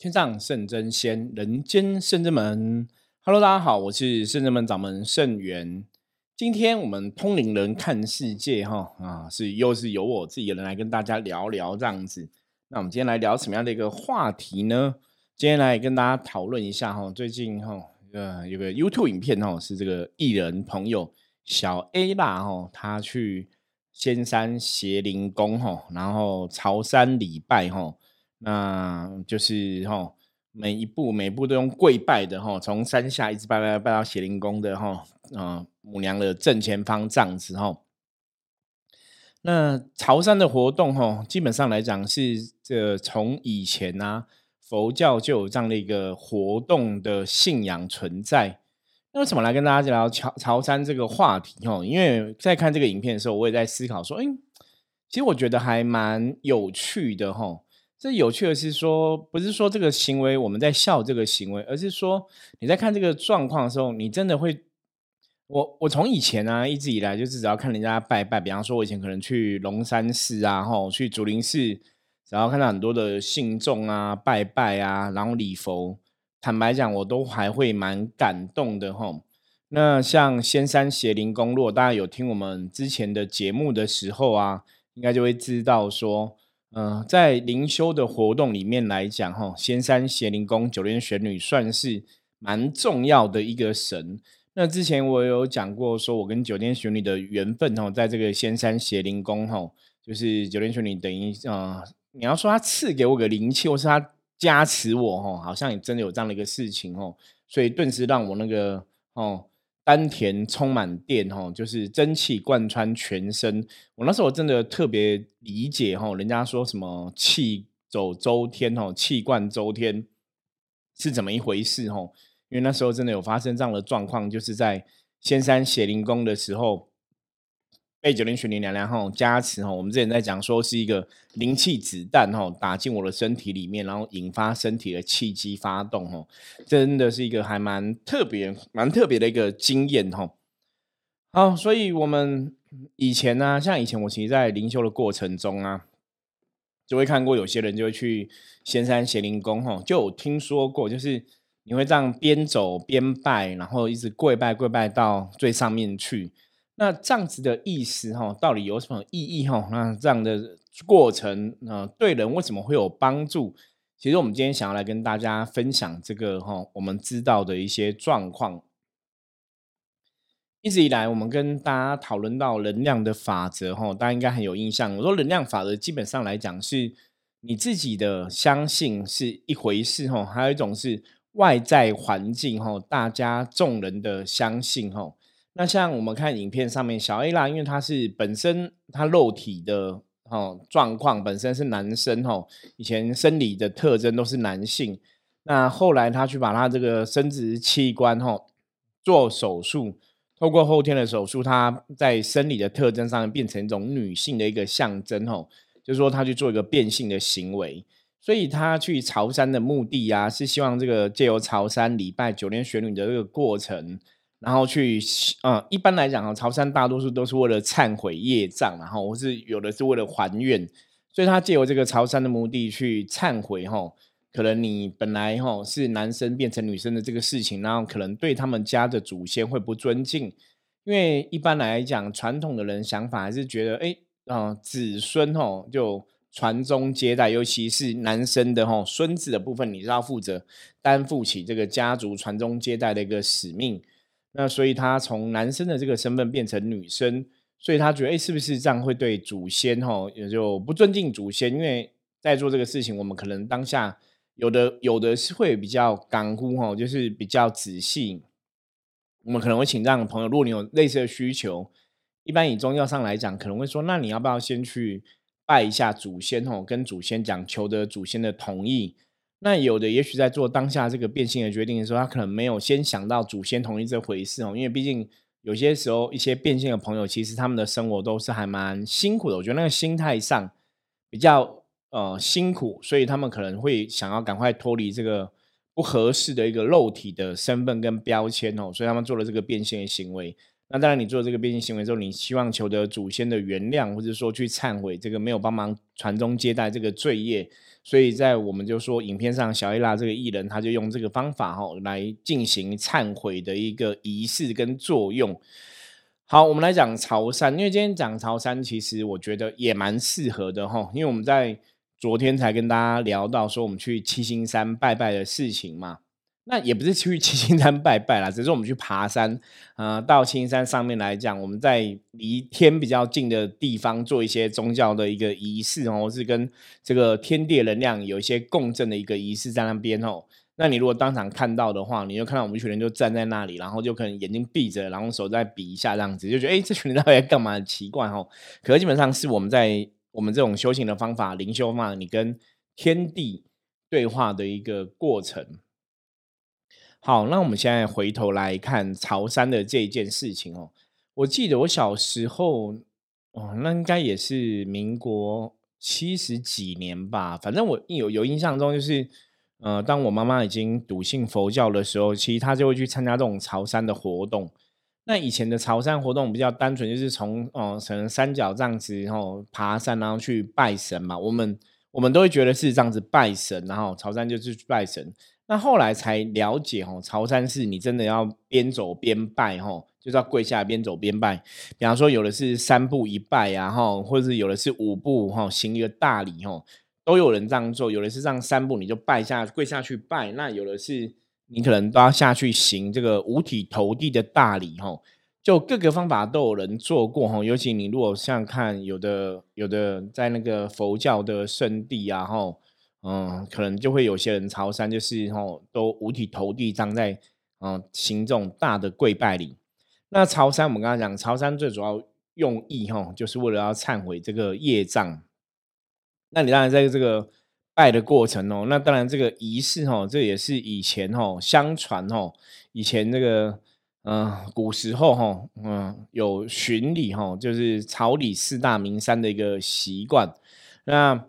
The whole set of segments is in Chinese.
天上圣真仙，人间圣真门。Hello，大家好，我是圣真门掌门圣元。今天我们通灵人看世界，哈啊，是又是由我自己人来跟大家聊聊这样子。那我们今天来聊什么样的一个话题呢？今天来跟大家讨论一下哈，最近哈呃有个 YouTube 影片哈，是这个艺人朋友小 A 啦哈，他去仙山邪灵宫哈，然后朝山礼拜哈。那就是哈，每一步每步都用跪拜的哈，从山下一直拜拜拜到邪灵宫的哈，啊母娘的正前方这样子哈。那潮山的活动哈，基本上来讲是这从以前啊佛教就有这样的一个活动的信仰存在。那为什么来跟大家聊潮潮山这个话题哈？因为在看这个影片的时候，我也在思考说，哎，其实我觉得还蛮有趣的哈。这有趣的是说，不是说这个行为我们在笑这个行为，而是说你在看这个状况的时候，你真的会，我我从以前呢一直以来就是只要看人家拜拜，比方说我以前可能去龙山寺啊，吼去竹林寺，然后看到很多的信众啊拜拜啊，然后礼佛，坦白讲我都还会蛮感动的吼。那像仙山邪灵宫，如果大家有听我们之前的节目的时候啊，应该就会知道说。嗯，在灵修的活动里面来讲，哈，仙山邪灵宫九天玄女算是蛮重要的一个神。那之前我有讲过，说我跟九天玄女的缘分，哈，在这个仙山邪灵宫，哈，就是九天玄女等于，呃，你要说他赐给我个灵气，或是他加持我，哈，好像也真的有这样的一个事情，哦，所以顿时让我那个，哦。丹田充满电哈，就是真气贯穿全身。我那时候真的特别理解哈，人家说什么气走周天哈，气贯周天是怎么一回事哈？因为那时候真的有发生这样的状况，就是在仙山血灵宫的时候。被九灵玄女娘娘哈加持哈，我们之前在讲说是一个灵气子弹哈打进我的身体里面，然后引发身体的气机发动哈，真的是一个还蛮特别、蛮特别的一个经验哈。好，所以我们以前呢，像以前我其实，在灵修的过程中啊，就会看过有些人就会去仙山邪灵宫哈，就有听说过，就是你会这样边走边拜，然后一直跪拜跪拜到最上面去。那这样子的意思哈，到底有什么意义哈？那这样的过程啊，对人为什么会有帮助？其实我们今天想要来跟大家分享这个哈，我们知道的一些状况。一直以来，我们跟大家讨论到能量的法则哈，大家应该很有印象。我说能量法则基本上来讲，是你自己的相信是一回事哈，还有一种是外在环境哈，大家众人的相信哈。那像我们看影片上面小 A 啦，因为他是本身他肉体的哦状况本身是男生哦，以前生理的特征都是男性，那后来他去把他这个生殖器官哈做手术，透过后天的手术，他在生理的特征上变成一种女性的一个象征哦，就是说他去做一个变性的行为，所以他去潮山的目的啊，是希望这个借由潮山礼拜九莲玄女的这个过程。然后去，嗯，一般来讲啊，朝山大多数都是为了忏悔业障，然后或是有的是为了还愿，所以他借由这个朝山的目的去忏悔，哈，可能你本来哈是男生变成女生的这个事情，然后可能对他们家的祖先会不尊敬，因为一般来讲，传统的人想法还是觉得，哎，啊，子孙哈就传宗接代，尤其是男生的哈孙子的部分，你是要负责担负起这个家族传宗接代的一个使命。那所以他从男生的这个身份变成女生，所以他觉得，哎，是不是这样会对祖先哈也就不尊敬祖先？因为在做这个事情，我们可能当下有的有的是会比较干乎哈，就是比较仔细。我们可能会请这样的朋友，如果你有类似的需求，一般以宗教上来讲，可能会说，那你要不要先去拜一下祖先哦，跟祖先讲，求得祖先的同意。那有的也许在做当下这个变性的决定的时候，他可能没有先想到祖先同意这回事哦，因为毕竟有些时候一些变性的朋友，其实他们的生活都是还蛮辛苦的。我觉得那个心态上比较呃辛苦，所以他们可能会想要赶快脱离这个不合适的一个肉体的身份跟标签哦，所以他们做了这个变性的行为。那当然，你做这个变性行为之后，你希望求得祖先的原谅，或者说去忏悔这个没有帮忙传宗接代这个罪业。所以在我们就说影片上，小伊拉这个艺人，他就用这个方法哈来进行忏悔的一个仪式跟作用。好，我们来讲潮汕，因为今天讲潮汕，其实我觉得也蛮适合的哈，因为我们在昨天才跟大家聊到说我们去七星山拜拜的事情嘛。那也不是去 七星山拜拜啦，只是我们去爬山，呃，到青山上面来讲，我们在离天比较近的地方做一些宗教的一个仪式哦，是跟这个天地能量有一些共振的一个仪式在那边哦。那你如果当场看到的话，你就看到我们一群人就站在那里，然后就可能眼睛闭着，然后手再比一下这样子，就觉得哎，这群人到底在干嘛？奇怪哦。可是基本上是我们在我们这种修行的方法，灵修嘛，你跟天地对话的一个过程。好，那我们现在回头来看潮汕的这一件事情哦。我记得我小时候哦，那应该也是民国七十几年吧。反正我有有印象中，就是呃，当我妈妈已经笃信佛教的时候，其实她就会去参加这种潮汕的活动。那以前的潮汕活动比较单纯，就是从哦，从三角这样子，然后爬山，然后去拜神嘛。我们我们都会觉得是这样子拜神，然后潮汕就是去拜神。那后来才了解哦，潮汕是你真的要边走边拜吼，就是要跪下边走边拜。比方说，有的是三步一拜呀吼，或者是有的是五步哈，行一个大礼吼，都有人这样做。有的是让三步你就拜下跪下去拜，那有的是你可能都要下去行这个五体投地的大礼吼。就各个方法都有人做过吼，尤其你如果像看有的有的在那个佛教的圣地啊吼。嗯，可能就会有些人朝山，就是吼都五体投地，站在嗯行这种大的跪拜礼。那朝山，我们刚刚讲朝山最主要用意吼，就是为了要忏悔这个业障。那你当然在这个拜的过程哦，那当然这个仪式吼，这也是以前吼相传吼，以前这个嗯古时候吼嗯有巡礼吼，就是朝礼四大名山的一个习惯。那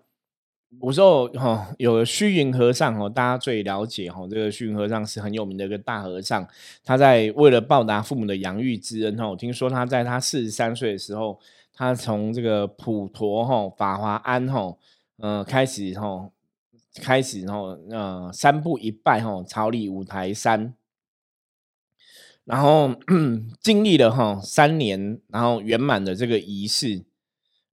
古时候哈有虚云和尚哦，大家最了解哈，这个虚云和尚是很有名的一个大和尚。他在为了报答父母的养育之恩哈，我听说他在他四十三岁的时候，他从这个普陀哈法华庵哈，呃开始哈开始哈呃三步一拜哈，朝礼五台山，然后 经历了哈三年，然后圆满的这个仪式，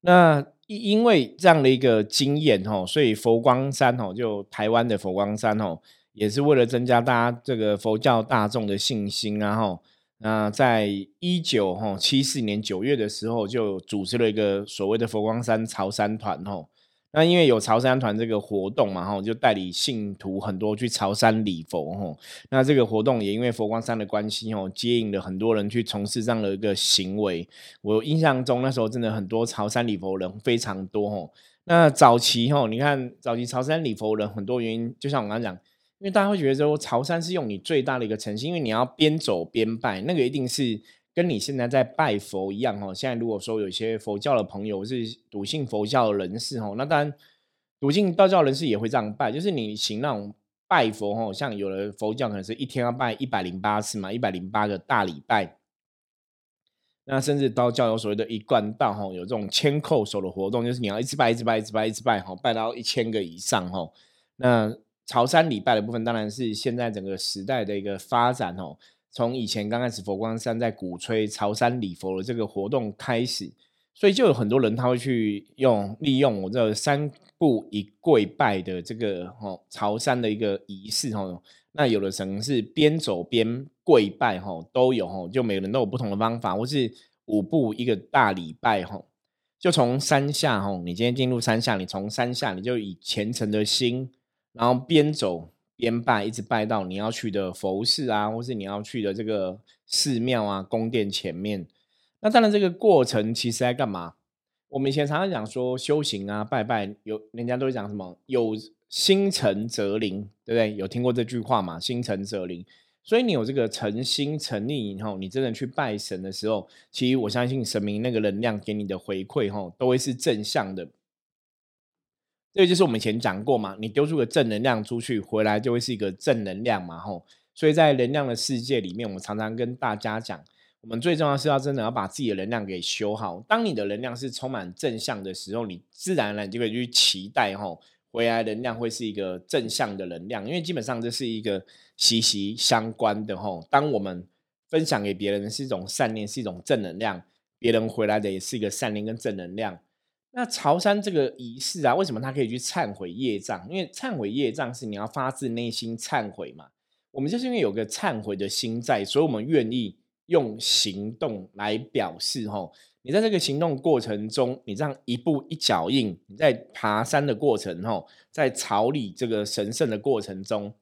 那。因因为这样的一个经验吼，所以佛光山吼，就台湾的佛光山吼，也是为了增加大家这个佛教大众的信心啊哈，那在一九吼七四年九月的时候，就组织了一个所谓的佛光山朝山团吼。那因为有潮山团这个活动嘛，哈，就代理信徒很多去潮山礼佛，吼。那这个活动也因为佛光山的关系，哦，接引了很多人去从事这样的一个行为。我印象中那时候真的很多潮山礼佛人非常多，哈。那早期，吼，你看早期潮山礼佛人很多原因，就像我刚刚讲，因为大家会觉得说潮山是用你最大的一个诚心，因为你要边走边拜，那个一定是。跟你现在在拜佛一样哦。现在如果说有些佛教的朋友是笃信佛教的人士哦，那当然笃信道教人士也会这样拜，就是你行那种拜佛哦，像有的佛教可能是一天要拜一百零八次嘛，一百零八个大礼拜。那甚至道教有所谓的一贯道哈，有这种千叩首的活动，就是你要一直拜，一直拜，一直拜，一直拜吼，拜到一千个以上哈。那朝山礼拜的部分，当然是现在整个时代的一个发展哦。从以前刚开始佛光山在鼓吹朝山礼佛的这个活动开始，所以就有很多人他会去用利用我这三步一跪拜的这个哈朝山的一个仪式哈。那有的可能是边走边跪拜哈，都有哈，就每个人都有不同的方法，或是五步一个大礼拜哈，就从山下哈，你今天进入山下，你从山下你就以虔诚的心，然后边走。边拜一直拜到你要去的佛寺啊，或是你要去的这个寺庙啊、宫殿前面。那当然，这个过程其实在干嘛？我们以前常常讲说修行啊、拜拜，有人家都会讲什么“有心诚则灵”，对不对？有听过这句话吗？“心诚则灵”。所以你有这个诚心诚意以后，你真的去拜神的时候，其实我相信神明那个能量给你的回馈，哈，都会是正向的。这就是我们以前讲过嘛，你丢出个正能量出去，回来就会是一个正能量嘛，吼。所以在能量的世界里面，我们常常跟大家讲，我们最重要是要真的要把自己的能量给修好。当你的能量是充满正向的时候，你自然而然就可以去期待吼回来能量会是一个正向的能量，因为基本上这是一个息息相关的吼。当我们分享给别人是一种善念，是一种正能量，别人回来的也是一个善念跟正能量。那朝山这个仪式啊，为什么他可以去忏悔业障？因为忏悔业障是你要发自内心忏悔嘛。我们就是因为有个忏悔的心在，所以我们愿意用行动来表示。吼，你在这个行动过程中，你这样一步一脚印，你在爬山的过程，吼，在朝礼这个神圣的过程中，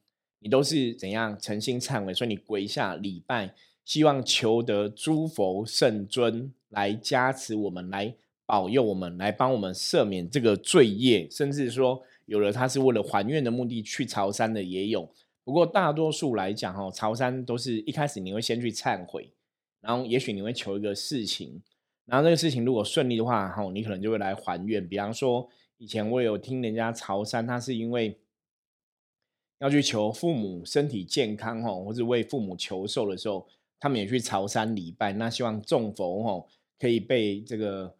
你都是怎样诚心忏悔？所以你跪下礼拜，希望求得诸佛圣尊来加持我们，来。保佑我们，来帮我们赦免这个罪业，甚至说有了他是为了还愿的目的去朝山的也有。不过大多数来讲，哈，朝山都是一开始你会先去忏悔，然后也许你会求一个事情，然后这个事情如果顺利的话，哈，你可能就会来还愿。比方说，以前我有听人家朝山，他是因为要去求父母身体健康，哈，或者为父母求寿的时候，他们也去朝山礼拜，那希望众佛，哈，可以被这个。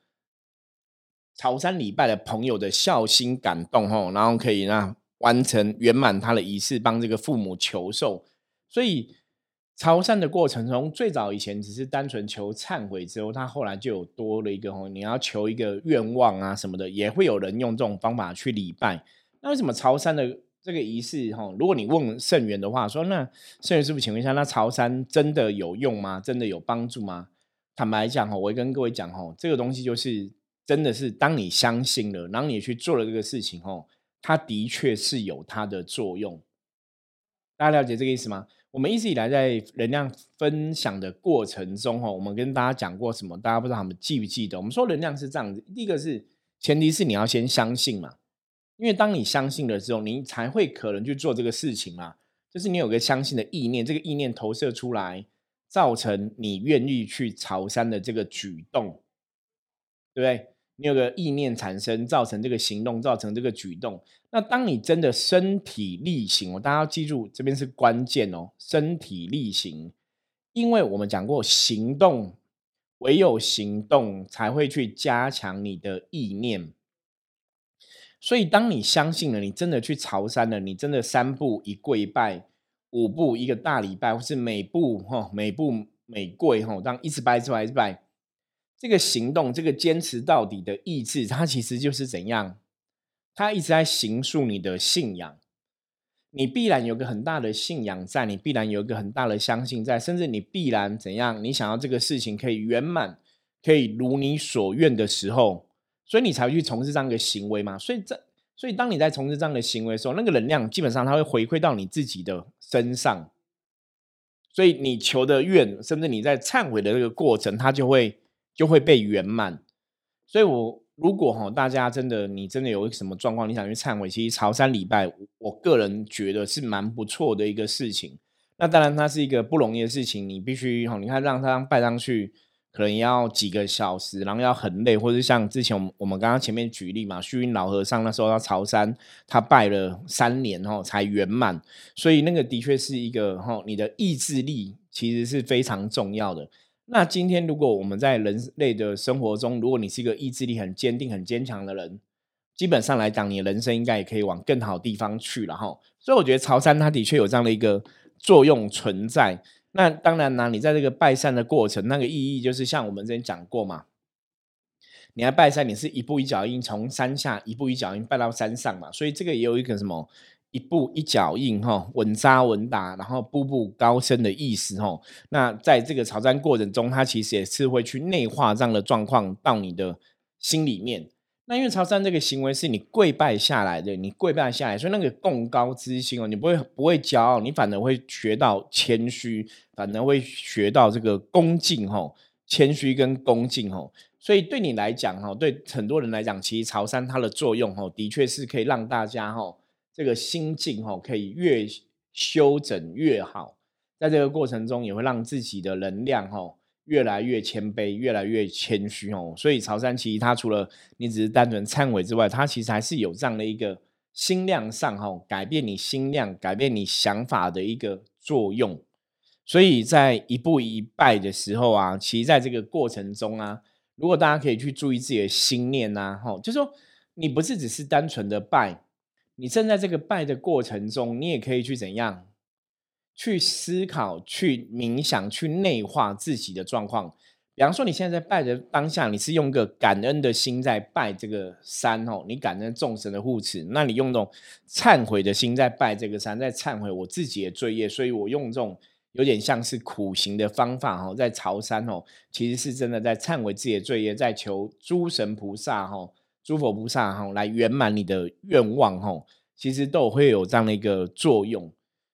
朝山礼拜的朋友的孝心感动吼，然后可以让完成圆满他的仪式，帮这个父母求寿。所以朝山的过程中，最早以前只是单纯求忏悔，之后他后来就有多了一个吼，你要求一个愿望啊什么的，也会有人用这种方法去礼拜。那为什么朝山的这个仪式吼，如果你问圣元的话，说那圣元师傅，请问一下，那朝山真的有用吗？真的有帮助吗？坦白讲吼，我会跟各位讲吼，这个东西就是。真的是，当你相信了，然后你去做了这个事情哦，它的确是有它的作用。大家了解这个意思吗？我们一直以来在能量分享的过程中哦，我们跟大家讲过什么？大家不知道他们记不记得？我们说能量是这样子，第一个是前提是你要先相信嘛，因为当你相信了之后，你才会可能去做这个事情嘛。就是你有个相信的意念，这个意念投射出来，造成你愿意去朝山的这个举动，对不对？你有个意念产生，造成这个行动，造成这个举动。那当你真的身体力行，哦，大家要记住，这边是关键哦，身体力行。因为我们讲过，行动唯有行动才会去加强你的意念。所以，当你相信了，你真的去朝山了，你真的三步一跪拜，五步一个大礼拜，或是每步哈每步每跪哈，当一直拜，一直拜，一直拜。这个行动，这个坚持到底的意志，它其实就是怎样？它一直在形塑你的信仰。你必然有个很大的信仰在，你必然有一个很大的相信在，甚至你必然怎样？你想要这个事情可以圆满，可以如你所愿的时候，所以你才会去从事这样的行为嘛。所以这，所以当你在从事这样的行为的时候，那个能量基本上它会回馈到你自己的身上。所以你求的愿，甚至你在忏悔的这个过程，它就会。就会被圆满，所以我如果哈大家真的你真的有什么状况，你想去忏悔，其实朝山礼拜，我个人觉得是蛮不错的一个事情。那当然它是一个不容易的事情，你必须哈，你看让他拜上去，可能要几个小时，然后要很累，或者像之前我们我们刚刚前面举例嘛，虚云老和尚那时候到朝山，他拜了三年哈才圆满，所以那个的确是一个哈，你的意志力其实是非常重要的。那今天，如果我们在人类的生活中，如果你是一个意志力很坚定、很坚强的人，基本上来讲，你人生应该也可以往更好地方去了哈。所以我觉得潮汕它的确有这样的一个作用存在。那当然呢，你在这个拜山的过程，那个意义就是像我们之前讲过嘛，你来拜山，你是一步一脚印从山下一步一脚印拜到山上嘛，所以这个也有一个什么？一步一脚印哈，稳扎稳打，然后步步高升的意思哈。那在这个朝山过程中，它其实也是会去内化这样的状况到你的心里面。那因为朝山这个行为是你跪拜下来的，你跪拜下来，所以那个共高之心哦，你不会不会骄傲，你反而会学到谦虚，反而会学到这个恭敬哈，谦虚跟恭敬哈。所以对你来讲哈，对很多人来讲，其实朝山它的作用哈，的确是可以让大家哈。这个心境哈，可以越修整越好，在这个过程中也会让自己的能量哈越来越谦卑，越来越谦虚哦。所以潮汕其实它除了你只是单纯忏悔之外，它其实还是有这样的一个心量上哈改变你心量、改变你想法的一个作用。所以在一步一拜的时候啊，其实在这个过程中啊，如果大家可以去注意自己的心念呐，吼，就说你不是只是单纯的拜，你正在这个拜的过程中，你也可以去怎样去思考、去冥想、去内化自己的状况。比方说，你现在在拜的当下，你是用个感恩的心在拜这个山哦，你感恩众神的护持，那你用这种忏悔的心在拜这个山，在忏悔我自己的罪业，所以我用这种。有点像是苦行的方法哦，在朝山哦，其实是真的在忏悔自己的罪业，在求诸神菩萨哈、诸佛菩萨哈来圆满你的愿望哈，其实都会有这样的一个作用。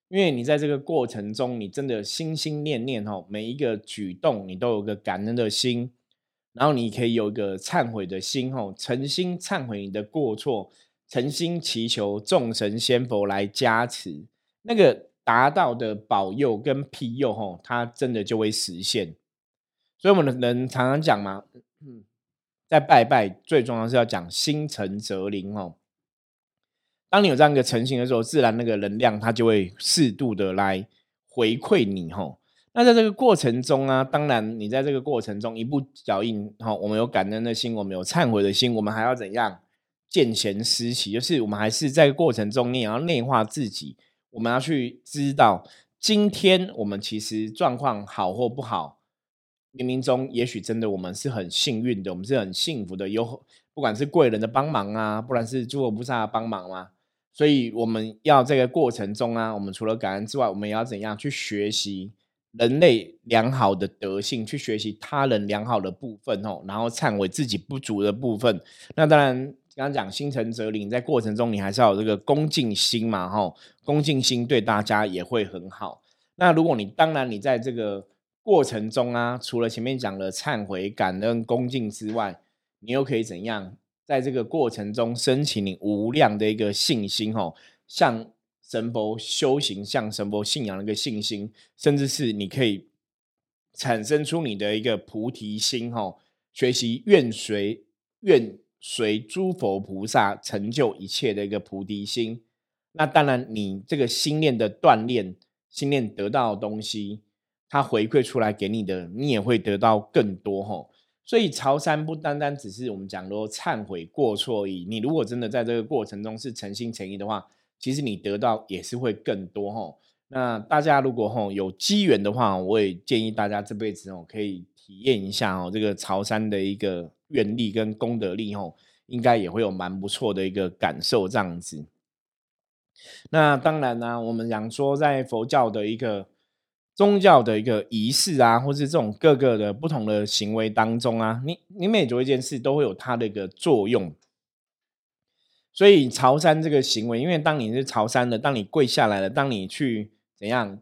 因为你在这个过程中，你真的心心念念哈，每一个举动你都有个感恩的心，然后你可以有一个忏悔的心哈，诚心忏悔你的过错，诚心祈求众神仙佛来加持那个。达到的保佑跟庇佑，吼，它真的就会实现。所以我们人常常讲嘛，在拜拜最重要是要讲心诚则灵哦。当你有这样一个诚心的时候，自然那个能量它就会适度的来回馈你哦。那在这个过程中啊，当然你在这个过程中一步脚印，吼，我们有感恩的心，我们有忏悔的心，我们还要怎样见贤思齐，就是我们还是在过程中你也要内化自己。我们要去知道，今天我们其实状况好或不好，冥冥中也许真的我们是很幸运的，我们是很幸福的，有不管是贵人的帮忙啊，不管是诸佛菩萨的帮忙啊，所以我们要这个过程中啊，我们除了感恩之外，我们也要怎样去学习人类良好的德性，去学习他人良好的部分哦，然后忏悔自己不足的部分。那当然。刚刚讲心诚则灵，在过程中你还是要有这个恭敬心嘛，哈，恭敬心对大家也会很好。那如果你当然你在这个过程中啊，除了前面讲的忏悔、感恩、恭敬之外，你又可以怎样？在这个过程中升起你无量的一个信心，哦，向神佛修行、向神佛信仰的一个信心，甚至是你可以产生出你的一个菩提心，哦，学习愿随愿。随诸佛菩萨成就一切的一个菩提心，那当然你这个心念的锻炼，心念得到的东西，它回馈出来给你的，你也会得到更多哈。所以朝山不单单只是我们讲说忏悔过错而已，你如果真的在这个过程中是诚心诚意的话，其实你得到也是会更多哈。那大家如果吼有机缘的话，我也建议大家这辈子哦可以体验一下哦这个朝山的一个。愿力跟功德力吼，应该也会有蛮不错的一个感受这样子。那当然呢，我们讲说在佛教的一个宗教的一个仪式啊，或是这种各个的不同的行为当中啊，你你每做一件事都会有它的一个作用。所以朝山这个行为，因为当你是朝山的，当你跪下来了，当你去怎样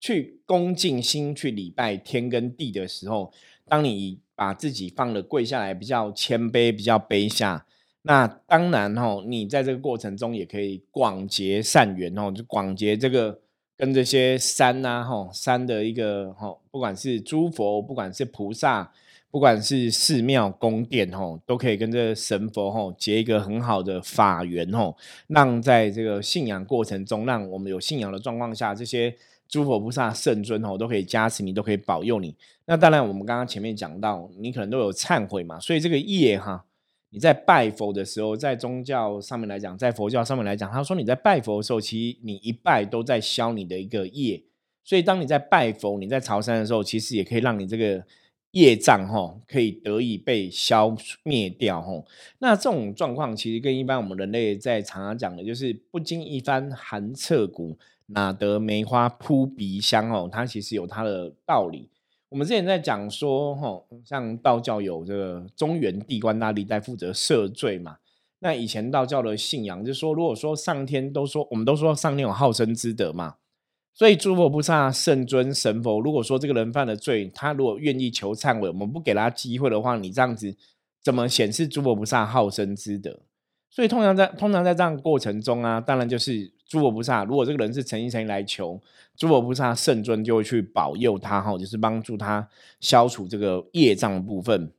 去恭敬心去礼拜天跟地的时候，当你。把自己放的跪下来，比较谦卑，比较卑下。那当然哦，你在这个过程中也可以广结善缘哦，就广结这个跟这些山呐吼山的一个吼，不管是诸佛，不管是菩萨，不管是寺庙宫殿吼，都可以跟这神佛吼结一个很好的法缘吼，让在这个信仰过程中，让我们有信仰的状况下，这些。诸佛菩萨圣尊吼，都可以加持你，都可以保佑你。那当然，我们刚刚前面讲到，你可能都有忏悔嘛，所以这个业哈，你在拜佛的时候，在宗教上面来讲，在佛教上面来讲，他说你在拜佛的时候，其实你一拜都在消你的一个业。所以当你在拜佛、你在朝山的时候，其实也可以让你这个业障哈，可以得以被消灭掉哈。那这种状况其实跟一般我们人类在常常讲的，就是不经一番寒彻骨。哪得梅花扑鼻香哦？它其实有它的道理。我们之前在讲说，哈，像道教有这个中原地官大历代负责赦罪嘛。那以前道教的信仰就是说，如果说上天都说，我们都说上天有好生之德嘛，所以诸佛菩萨、圣尊、神佛，如果说这个人犯了罪，他如果愿意求忏悔，我们不给他机会的话，你这样子怎么显示诸佛菩萨好生之德？所以通常在通常在这样过程中啊，当然就是诸佛菩萨，如果这个人是诚心诚意来求，诸佛菩萨圣尊就会去保佑他哈，就是帮助他消除这个业障部分。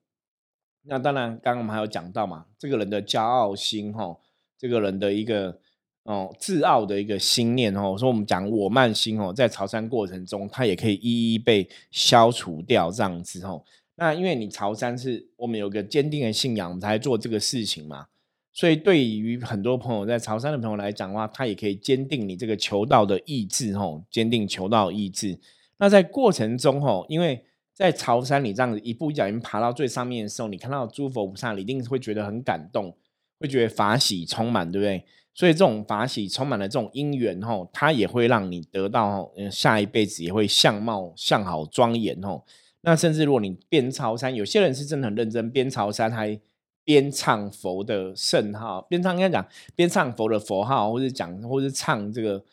那当然，刚刚我们还有讲到嘛，这个人的骄傲心哈，这个人的一个哦自傲的一个心念哦，说我们讲我慢心哦，在朝山过程中，它也可以一一被消除掉这样子哦。那因为你朝山是我们有个坚定的信仰，我们才做这个事情嘛。所以对于很多朋友在朝山的朋友来讲的话，他也可以坚定你这个求道的意志吼，坚定求道意志。那在过程中吼，因为在朝山你这样子一步一脚印爬到最上面的时候，你看到诸佛菩萨，你一定会觉得很感动，会觉得法喜充满，对不对？所以这种法喜充满了这种因缘吼，它也会让你得到下一辈子也会相貌相好庄严吼。那甚至如果你边朝山，有些人是真的很认真，边朝山还。边唱佛的圣号，边唱应该讲边唱佛的佛号，或者讲或者唱这个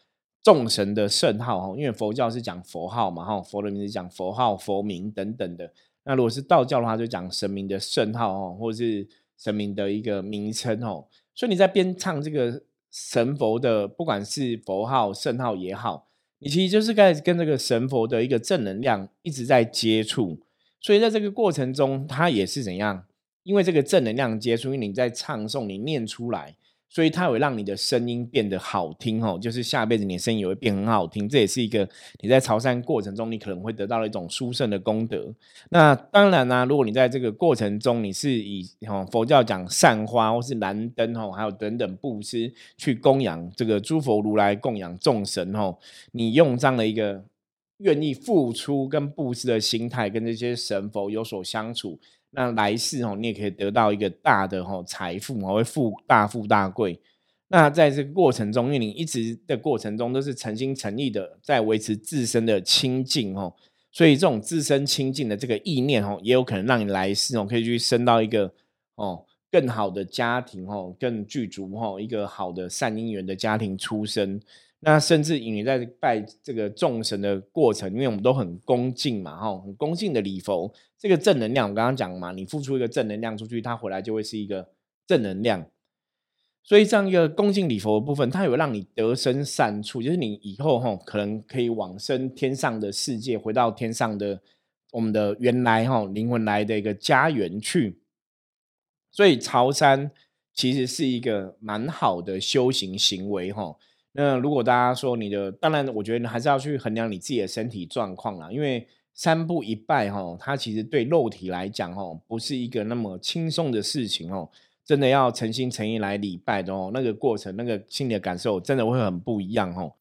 众神的圣号哈，因为佛教是讲佛号嘛哈，佛的名字讲佛号、佛名等等的。那如果是道教的话，就讲神明的圣号哦，或者是神明的一个名称哦。所以你在边唱这个神佛的，不管是佛号、圣号也好，你其实就是在跟这个神佛的一个正能量一直在接触。所以在这个过程中，它也是怎样？因为这个正能量接触，因为你在唱诵，你念出来，所以它会让你的声音变得好听哦。就是下辈子你的声音也会变很好听，这也是一个你在朝山过程中你可能会得到的一种殊胜的功德。那当然呢，如果你在这个过程中你是以哦佛教讲善花或是燃灯哦，还有等等布施去供养这个诸佛如来供养众神哦，你用这样的一个愿意付出跟布施的心态，跟这些神佛有所相处。那来世哦，你也可以得到一个大的哈财富哦，会富大富大贵。那在这个过程中，因为你一直的过程中都是诚心诚意的在维持自身的清净哦，所以这种自身清净的这个意念哦，也有可能让你来世哦，可以去升到一个哦更好的家庭哦，更具足哦一个好的善因缘的家庭出生。那甚至你在拜这个众神的过程，因为我们都很恭敬嘛，哈，很恭敬的礼佛，这个正能量，我刚刚讲嘛，你付出一个正能量出去，它回来就会是一个正能量。所以这样一个恭敬礼佛的部分，它有让你得生善处，就是你以后哈可能可以往生天上的世界，回到天上的我们的原来哈灵魂来的一个家园去。所以朝山其实是一个蛮好的修行行为哈。那如果大家说你的，当然我觉得还是要去衡量你自己的身体状况啦，因为三步一拜哈，它其实对肉体来讲哦，不是一个那么轻松的事情哦，真的要诚心诚意来礼拜的哦，那个过程那个心里的感受真的会很不一样哦。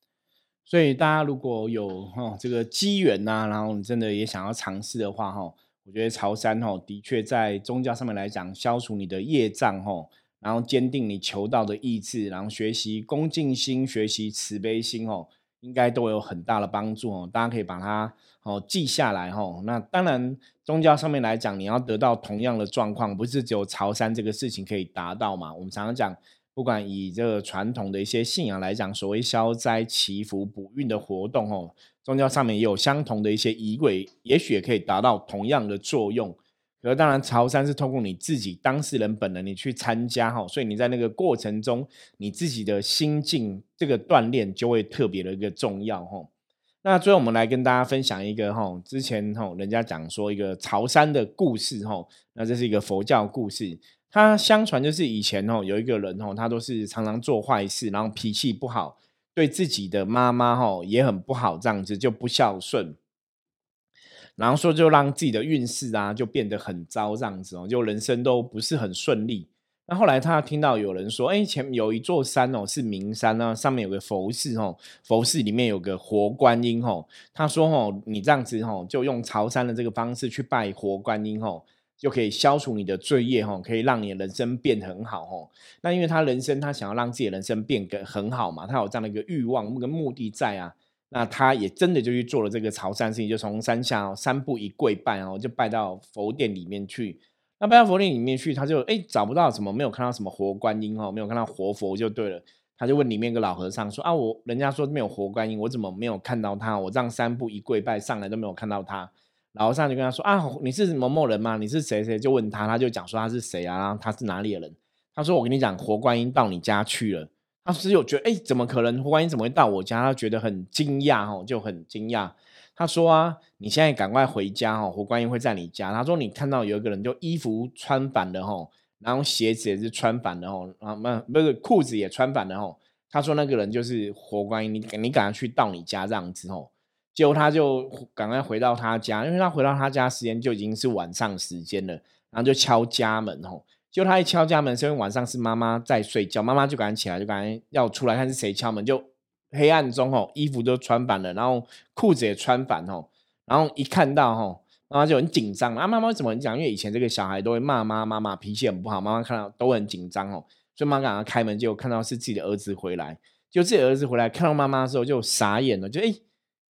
所以大家如果有哈这个机缘呐，然后你真的也想要尝试的话哈，我觉得朝山哈的确在宗教上面来讲，消除你的业障哈。然后坚定你求道的意志，然后学习恭敬心，学习慈悲心哦，应该都有很大的帮助哦。大家可以把它哦记下来哦。那当然，宗教上面来讲，你要得到同样的状况，不是只有朝山这个事情可以达到嘛？我们常常讲，不管以这个传统的一些信仰来讲，所谓消灾祈福补运的活动哦，宗教上面也有相同的一些仪轨，也许也可以达到同样的作用。可当然，朝山是通过你自己当事人本人你去参加哈，所以你在那个过程中，你自己的心境这个锻炼就会特别的一个重要哈。那最后我们来跟大家分享一个哈，之前哈人家讲说一个朝山的故事哈，那这是一个佛教故事，他相传就是以前哦有一个人哦，他都是常常做坏事，然后脾气不好，对自己的妈妈哈也很不好，这样子就不孝顺。然后说，就让自己的运势啊，就变得很糟，这样子哦，就人生都不是很顺利。那后来他听到有人说，哎，前有一座山哦，是名山啊，上面有个佛寺哦，佛寺里面有个活观音哦。他说哦，你这样子哦，就用朝山的这个方式去拜活观音哦，就可以消除你的罪业哦，可以让你的人生变得很好哦。那因为他人生他想要让自己的人生变得很好嘛，他有这样的一个欲望跟目的在啊。那他也真的就去做了这个朝山事情，就从山下三步一跪拜哦，就拜到佛殿里面去。那拜到佛殿里面去，他就哎找不到什么，没有看到什么活观音哦，没有看到活佛就对了。他就问里面个老和尚说啊，我人家说没有活观音，我怎么没有看到他？我这样三步一跪拜上来都没有看到他。老和尚就跟他说啊，你是某某人吗？你是谁谁？就问他，他就讲说他是谁啊？他是哪里的人？他说我跟你讲，活观音到你家去了。他只有觉得，哎，怎么可能？观音怎么会到我家？他觉得很惊讶，哦，就很惊讶。他说啊，你现在赶快回家，哦，活观音会在你家。他说你看到有一个人，就衣服穿反了，吼，然后鞋子也是穿反了，吼，啊，那那个裤子也穿反了，吼，他说那个人就是活观音，你你赶快去到你家这样子吼。结果他就赶快回到他家，因为他回到他家时间就已经是晚上时间了，然后就敲家门吼。就他一敲家门，是因为晚上是妈妈在睡觉，妈妈就赶紧起来，就赶紧要出来看是谁敲门。就黑暗中哦，衣服都穿反了，然后裤子也穿反哦，然后一看到哦，妈妈就很紧张。啊，妈妈为什么很紧张？因为以前这个小孩都会骂妈妈妈，脾气很不好，妈妈看到都很紧张哦。所以妈妈赶快开门，就看到是自己的儿子回来。就自己儿子回来看到妈妈的时候，就傻眼了，就哎。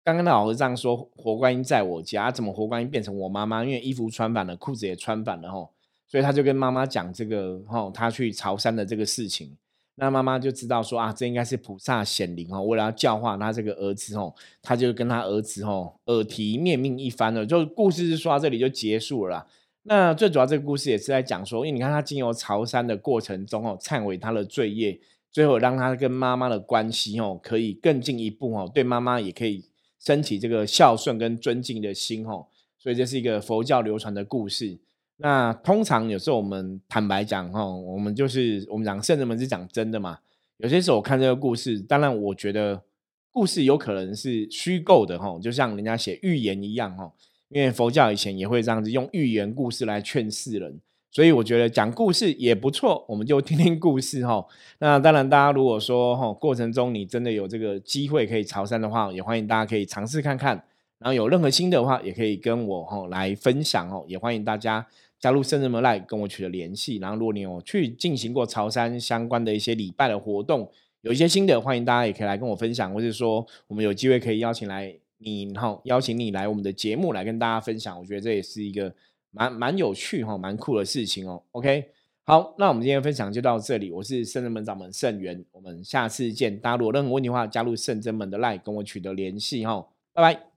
刚刚的老和尚说：“活观音在我家，怎么活观音变成我妈妈？因为衣服穿反了，裤子也穿反了，吼，所以他就跟妈妈讲这个，吼，他去朝山的这个事情。那妈妈就知道说啊，这应该是菩萨显灵哦，为了要教化他这个儿子，吼，他就跟他儿子，吼，耳提面命一番了。就故事是说到这里就结束了。那最主要这个故事也是在讲说，因为你看他经由朝山的过程中，哦，忏悔他的罪业，最后让他跟妈妈的关系，哦，可以更进一步，哦，对妈妈也可以。”升起这个孝顺跟尊敬的心吼，所以这是一个佛教流传的故事。那通常有时候我们坦白讲哈，我们就是我们讲圣人们是讲真的嘛。有些时候我看这个故事，当然我觉得故事有可能是虚构的吼，就像人家写寓言一样吼。因为佛教以前也会这样子用寓言故事来劝世人。所以我觉得讲故事也不错，我们就听听故事哈。那当然，大家如果说哈过程中你真的有这个机会可以朝山的话，也欢迎大家可以尝试看看。然后有任何新的话，也可以跟我哈来分享哦。也欢迎大家加入圣人门来跟我取得联系。然后如果你有去进行过潮山相关的一些礼拜的活动，有一些心得，欢迎大家也可以来跟我分享，或者说我们有机会可以邀请来你哈邀请你来我们的节目来跟大家分享。我觉得这也是一个。蛮蛮有趣哈，蛮酷的事情哦。OK，好，那我们今天分享就到这里。我是圣真门掌门圣元，我们下次见。大家如果任何问题的话，加入圣真门的 Lie 跟我取得联系哈。拜拜。